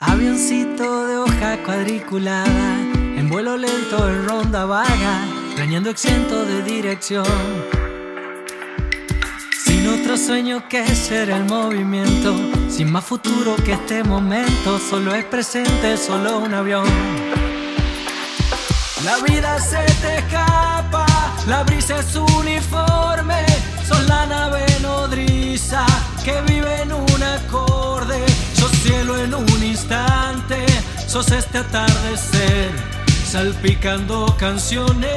Avioncito de hoja cuadriculada, en vuelo lento en ronda vaga, dañando exento de dirección. Sin otro sueño que ser el movimiento, sin más futuro que este momento, solo es presente, solo un avión. La vida se te escapa, la brisa es uniforme, sos la nave nodriza que vive sos este atardecer, salpicando canciones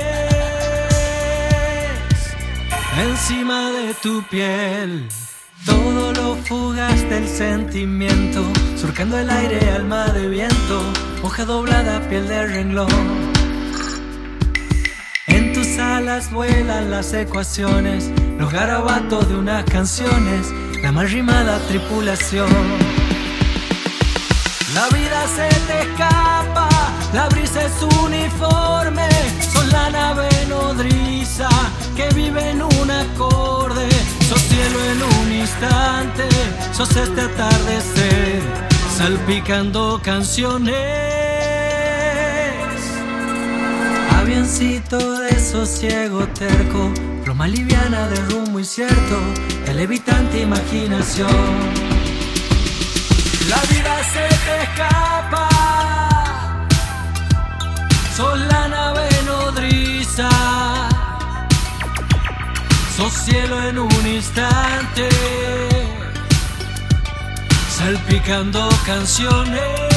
encima de tu piel. Todo lo fugaz del sentimiento, surcando el aire, alma de viento, hoja doblada, piel de renglón. En tus alas vuelan las ecuaciones, los garabatos de unas canciones, la más rimada tripulación. La vida se te escapa, la brisa es uniforme, son la nave nodriza que vive en un acorde, sos cielo en un instante, sos este atardecer, salpicando canciones. Avioncito de sosiego terco, pluma liviana de rumbo incierto, de levitante imaginación. Se te escapa, sos la nave nodriza, sos cielo en un instante, salpicando canciones.